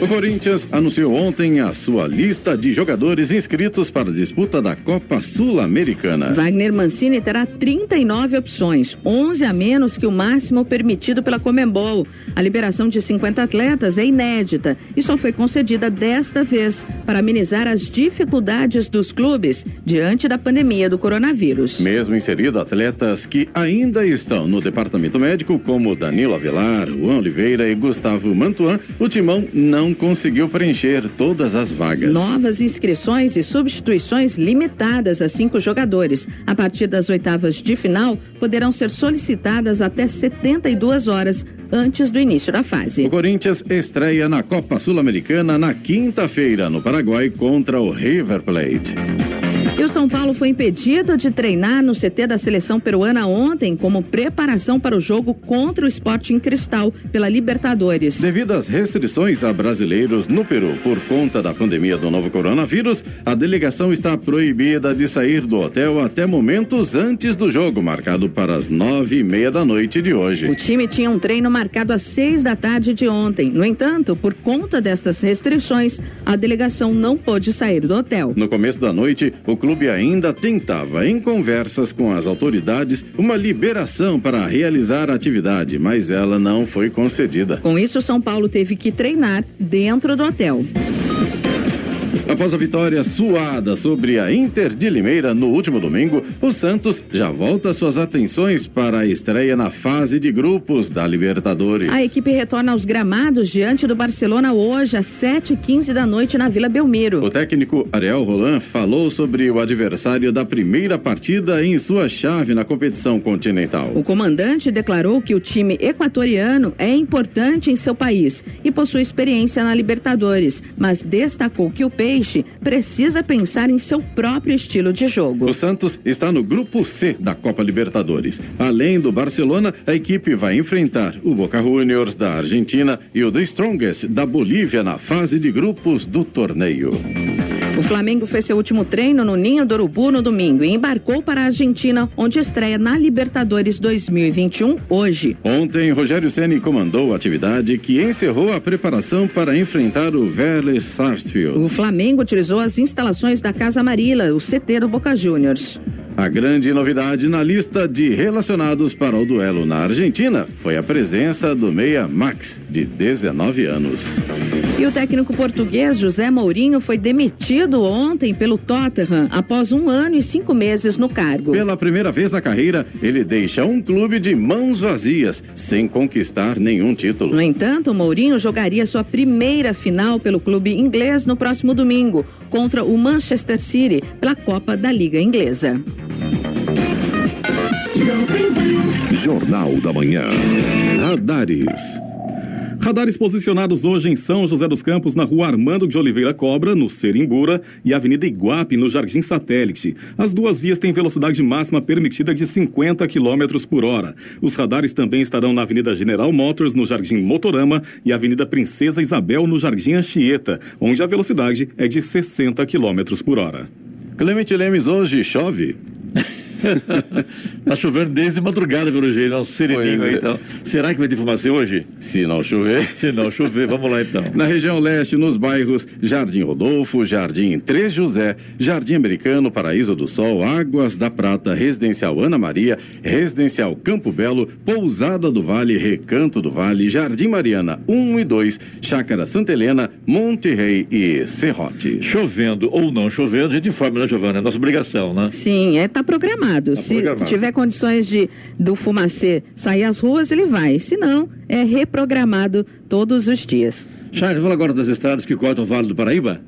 O Corinthians anunciou ontem a sua lista de jogadores inscritos para a disputa da Copa Sul-Americana. Wagner Mancini terá 39 opções, 11 a menos que o máximo permitido pela Comembol. A liberação de 50 atletas é inédita e só foi concedida desta vez para amenizar as dificuldades dos clubes diante da pandemia do coronavírus. Mesmo inserido atletas que ainda estão no departamento médico, como Danilo Avelar, Juan Oliveira e Gustavo Mantuan, o timão não conseguiu preencher todas as vagas. Novas inscrições e substituições limitadas a cinco jogadores. A partir das oitavas de final, poderão ser solicitadas até 72 horas antes do início da fase. O Corinthians estreia na Copa Sul-Americana na quinta-feira, no Paraguai, contra o River Plate. E o São Paulo foi impedido de treinar no CT da seleção peruana ontem como preparação para o jogo contra o Sporting Cristal pela Libertadores. Devido às restrições a brasileiros no Peru por conta da pandemia do novo coronavírus, a delegação está proibida de sair do hotel até momentos antes do jogo, marcado para as nove e meia da noite de hoje. O time tinha um treino marcado às seis da tarde de ontem. No entanto, por conta destas restrições, a delegação não pôde sair do hotel. No começo da noite, o clube ainda tentava, em conversas com as autoridades, uma liberação para realizar a atividade, mas ela não foi concedida. Com isso, São Paulo teve que treinar dentro do hotel. Após a vitória suada sobre a Inter de Limeira no último domingo, o Santos já volta suas atenções para a estreia na fase de grupos da Libertadores. A equipe retorna aos gramados diante do Barcelona hoje às 7h15 da noite na Vila Belmiro. O técnico Ariel Roland falou sobre o adversário da primeira partida em sua chave na competição continental. O comandante declarou que o time equatoriano é importante em seu país e possui experiência na Libertadores, mas destacou que o Peixe precisa pensar em seu próprio estilo de jogo. O Santos está no grupo C da Copa Libertadores. Além do Barcelona, a equipe vai enfrentar o Boca Juniors da Argentina e o The Strongest da Bolívia na fase de grupos do torneio. O Flamengo fez seu último treino no Ninho do Urubu no domingo e embarcou para a Argentina, onde estreia na Libertadores 2021 hoje. Ontem, Rogério Ceni comandou a atividade que encerrou a preparação para enfrentar o Vélez Sarsfield. O Flamengo utilizou as instalações da Casa Amarila, o CT do Boca Juniors. A grande novidade na lista de relacionados para o duelo na Argentina foi a presença do meia Max, de 19 anos. E o técnico português José Mourinho foi demitido ontem pelo Tottenham após um ano e cinco meses no cargo. Pela primeira vez na carreira, ele deixa um clube de mãos vazias, sem conquistar nenhum título. No entanto, Mourinho jogaria sua primeira final pelo clube inglês no próximo domingo, contra o Manchester City, pela Copa da Liga Inglesa. Jornal da Manhã. Radares. Radares posicionados hoje em São José dos Campos, na rua Armando de Oliveira Cobra, no Serimbura, e Avenida Iguape, no Jardim Satélite. As duas vias têm velocidade máxima permitida de 50 km por hora. Os radares também estarão na Avenida General Motors, no Jardim Motorama, e Avenida Princesa Isabel, no Jardim Anchieta, onde a velocidade é de 60 km por hora. Clemente Lemes, hoje chove? tá chovendo desde madrugada pelo jeito, um sereninho aí é. então. Será que vai ter fumaça hoje? Se não chover. Se não chover, vamos lá então. Na região leste, nos bairros Jardim Rodolfo, Jardim Três José, Jardim Americano, Paraíso do Sol, Águas da Prata, Residencial Ana Maria, Residencial Campo Belo, Pousada do Vale, Recanto do Vale, Jardim Mariana 1 e 2, Chácara Santa Helena, Monte Rei e Serrote. Chovendo ou não chovendo, a gente informa, né, Giovana? É nossa obrigação, né? Sim, é tá programado. Se programado. tiver condições de do fumacê sair às ruas, ele vai. Se não, é reprogramado todos os dias. Charles, fala agora das estradas que cortam o Vale do Paraíba.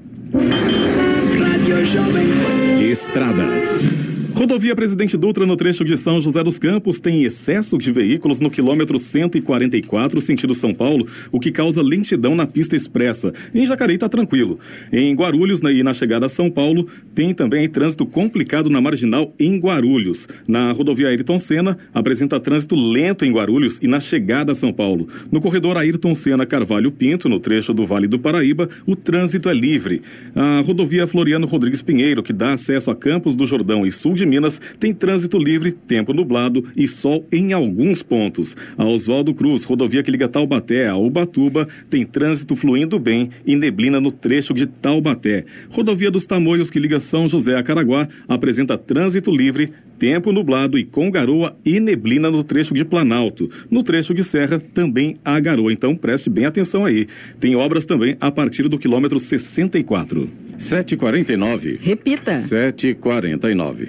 Rádio Jovem Pan. Estradas. Rodovia Presidente Dutra no trecho de São José dos Campos tem excesso de veículos no quilômetro 144, sentido São Paulo, o que causa lentidão na pista expressa. Em Jacareí está tranquilo. Em Guarulhos e na chegada a São Paulo tem também trânsito complicado na marginal em Guarulhos. Na rodovia Ayrton Senna apresenta trânsito lento em Guarulhos e na chegada a São Paulo. No corredor Ayrton Senna Carvalho Pinto, no trecho do Vale do Paraíba, o trânsito é livre. A rodovia Floriano Rodrigues Pinheiro, que dá acesso a Campos do Jordão e sul de Minas, tem trânsito livre, tempo nublado e sol em alguns pontos. A Oswaldo Cruz, rodovia que liga Taubaté a Ubatuba, tem trânsito fluindo bem e neblina no trecho de Taubaté. Rodovia dos Tamoios, que liga São José a Caraguá, apresenta trânsito livre, tempo nublado e com garoa e neblina no trecho de Planalto. No trecho de Serra também há garoa, então preste bem atenção aí. Tem obras também a partir do quilômetro 64. 749. Repita. 749.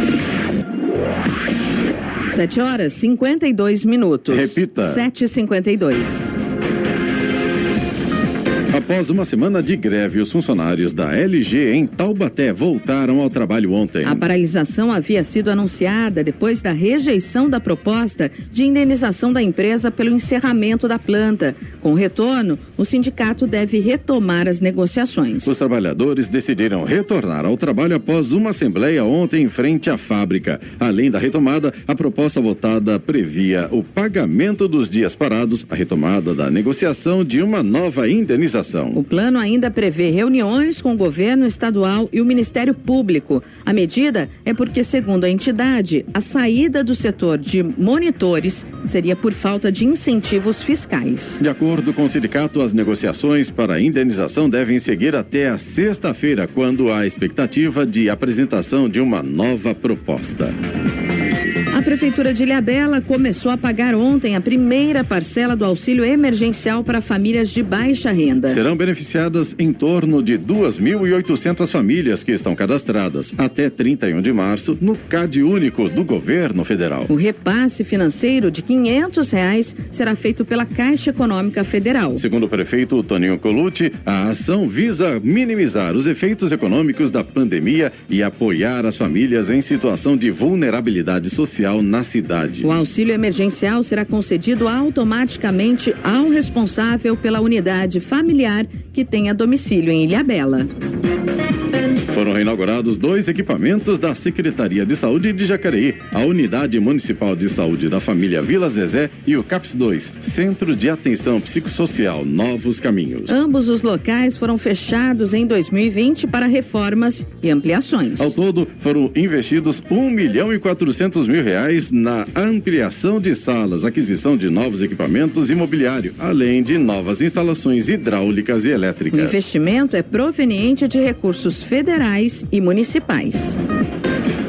7 horas 52 minutos. Repita. 7h52. Após uma semana de greve, os funcionários da LG em Taubaté voltaram ao trabalho ontem. A paralisação havia sido anunciada depois da rejeição da proposta de indenização da empresa pelo encerramento da planta. Com o retorno, o sindicato deve retomar as negociações. Os trabalhadores decidiram retornar ao trabalho após uma assembleia ontem em frente à fábrica. Além da retomada, a proposta votada previa o pagamento dos dias parados, a retomada da negociação de uma nova indenização. O plano ainda prevê reuniões com o governo estadual e o Ministério Público. A medida é porque, segundo a entidade, a saída do setor de monitores seria por falta de incentivos fiscais. De acordo com o sindicato, as negociações para a indenização devem seguir até a sexta-feira, quando há expectativa de apresentação de uma nova proposta. A Prefeitura de Ilhabela começou a pagar ontem a primeira parcela do auxílio emergencial para famílias de baixa renda. Serão beneficiadas em torno de 2.800 famílias que estão cadastradas até 31 de março no CAD único do governo federal. O repasse financeiro de 500 reais será feito pela Caixa Econômica Federal. Segundo o prefeito Toninho Colucci, a ação visa minimizar os efeitos econômicos da pandemia e apoiar as famílias em situação de vulnerabilidade social na cidade. O auxílio emergencial será concedido automaticamente ao responsável pela unidade familiar que tenha domicílio em Ilhabela. Foram reinaugurados dois equipamentos da Secretaria de Saúde de Jacareí, a Unidade Municipal de Saúde da Família Vila Zezé e o CAPS 2, Centro de Atenção Psicossocial Novos Caminhos. Ambos os locais foram fechados em 2020 para reformas e ampliações. Ao todo, foram investidos um milhão e quatrocentos mil reais na ampliação de salas, aquisição de novos equipamentos e mobiliário, além de novas instalações hidráulicas e O elétricas. investimento é proveniente de recursos federais e municipais.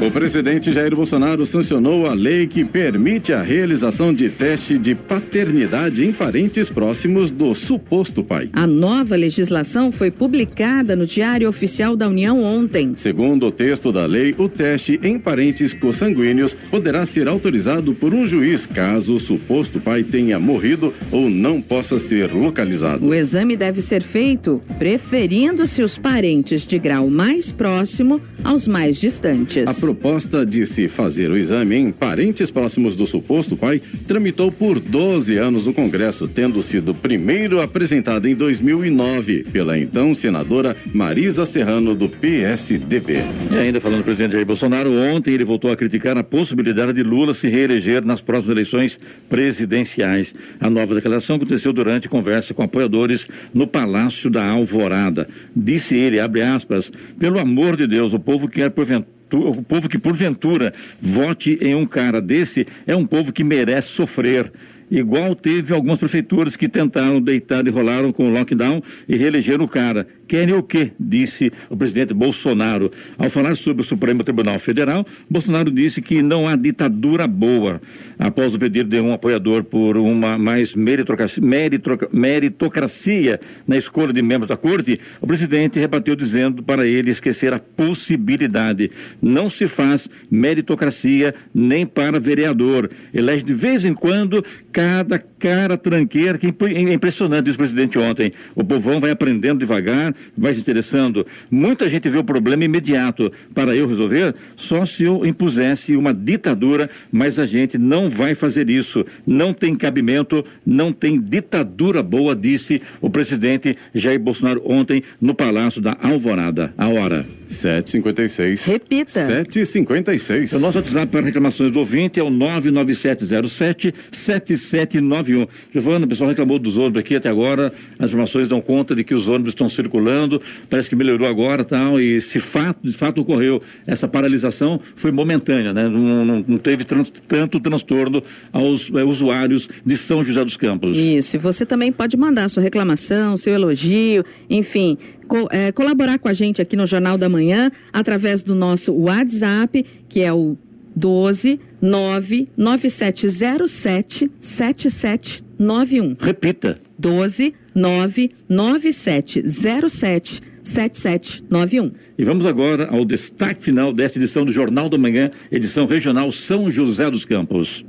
O presidente Jair Bolsonaro sancionou a lei que permite a realização de teste de paternidade em parentes próximos do suposto pai. A nova legislação foi publicada no Diário Oficial da União ontem. Segundo o texto da lei, o teste em parentes consanguíneos poderá ser autorizado por um juiz caso o suposto pai tenha morrido ou não possa ser localizado. O exame deve ser feito preferindo-se os parentes de grau mais próximo aos mais distantes. A proposta de se fazer o exame em parentes próximos do suposto pai tramitou por 12 anos no Congresso, tendo sido primeiro apresentada em 2009 pela então senadora Marisa Serrano do PSDB. E ainda falando do presidente Jair Bolsonaro, ontem ele voltou a criticar a possibilidade de Lula se reeleger nas próximas eleições presidenciais. A nova declaração aconteceu durante conversa com apoiadores no Palácio da Alvorada. Disse ele, abre aspas, pelo amor de Deus, o povo quer porventura o povo que porventura vote em um cara desse é um povo que merece sofrer. Igual teve algumas prefeituras que tentaram deitar e rolaram com o lockdown e reelegeram o cara. Querem o quê? Disse o presidente Bolsonaro. Ao falar sobre o Supremo Tribunal Federal, Bolsonaro disse que não há ditadura boa. Após o pedido de um apoiador por uma mais meritocracia, meritroca- meritocracia na escolha de membros da corte, o presidente rebateu dizendo para ele esquecer a possibilidade. Não se faz meritocracia nem para vereador. Elege de vez em quando cada cara tranqueira, que é impressionante, disse o presidente ontem. O povão vai aprendendo devagar, vai se interessando. Muita gente vê o problema imediato. Para eu resolver, só se eu impusesse uma ditadura, mas a gente não vai fazer isso. Não tem cabimento, não tem ditadura boa, disse o presidente Jair Bolsonaro ontem no Palácio da Alvorada. A hora. 756. Repita. 756. O nosso WhatsApp para reclamações do ouvinte é o 99707 7791. 91. Giovana, o pessoal reclamou dos ônibus aqui até agora. As informações dão conta de que os ônibus estão circulando. Parece que melhorou agora tal. E se fato, de fato ocorreu essa paralisação, foi momentânea, né? Não, não, não teve tanto, tanto transtorno aos é, usuários de São José dos Campos. Isso. E você também pode mandar sua reclamação, seu elogio, enfim, co é, colaborar com a gente aqui no Jornal da Manhã através do nosso WhatsApp, que é o 12 99707 7791. Repita. 12 99707 7791. E vamos agora ao destaque final desta edição do Jornal da Manhã, edição regional São José dos Campos.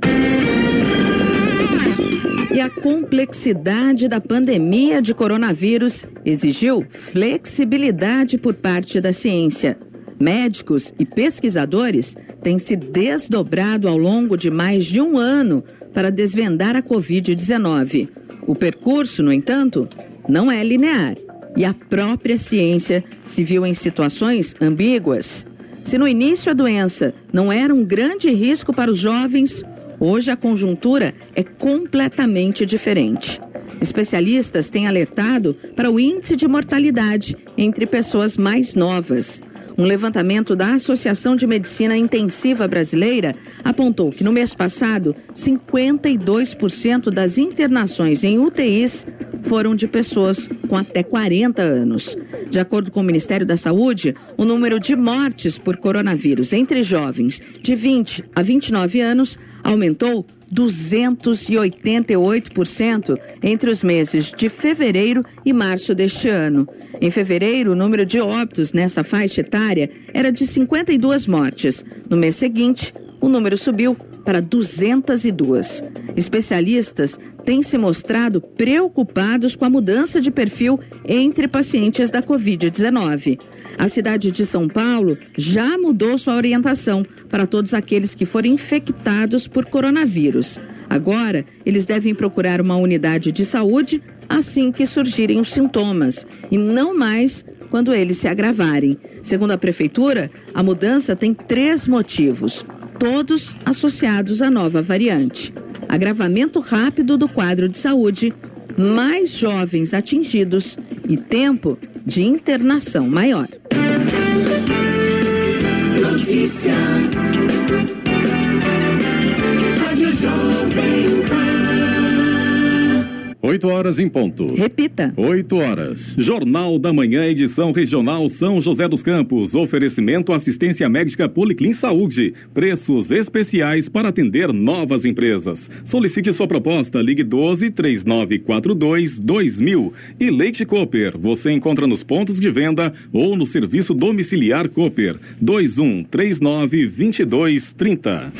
E a complexidade da pandemia de coronavírus exigiu flexibilidade por parte da ciência. Médicos e pesquisadores têm se desdobrado ao longo de mais de um ano para desvendar a Covid-19. O percurso, no entanto, não é linear e a própria ciência se viu em situações ambíguas. Se no início a doença não era um grande risco para os jovens, hoje a conjuntura é completamente diferente. Especialistas têm alertado para o índice de mortalidade entre pessoas mais novas. Um levantamento da Associação de Medicina Intensiva Brasileira apontou que no mês passado, 52% das internações em UTIs foram de pessoas com até 40 anos. De acordo com o Ministério da Saúde, o número de mortes por coronavírus entre jovens de 20 a 29 anos aumentou 288% entre os meses de fevereiro e março deste ano. Em fevereiro, o número de óbitos nessa faixa etária era de 52 mortes. No mês seguinte, o número subiu para 202. Especialistas têm se mostrado preocupados com a mudança de perfil entre pacientes da Covid-19. A cidade de São Paulo já mudou sua orientação para todos aqueles que forem infectados por coronavírus. Agora, eles devem procurar uma unidade de saúde assim que surgirem os sintomas e não mais quando eles se agravarem. Segundo a prefeitura, a mudança tem três motivos, todos associados à nova variante: agravamento rápido do quadro de saúde, mais jovens atingidos e tempo de internação maior. Notícia. 8 horas em ponto. Repita. 8 horas. Jornal da Manhã, edição regional São José dos Campos. Oferecimento assistência médica Policlin Saúde. Preços especiais para atender novas empresas. Solicite sua proposta, ligue 12 3942 2000. E Leite Cooper, você encontra nos pontos de venda ou no serviço domiciliar Cooper. 21 39 22 30.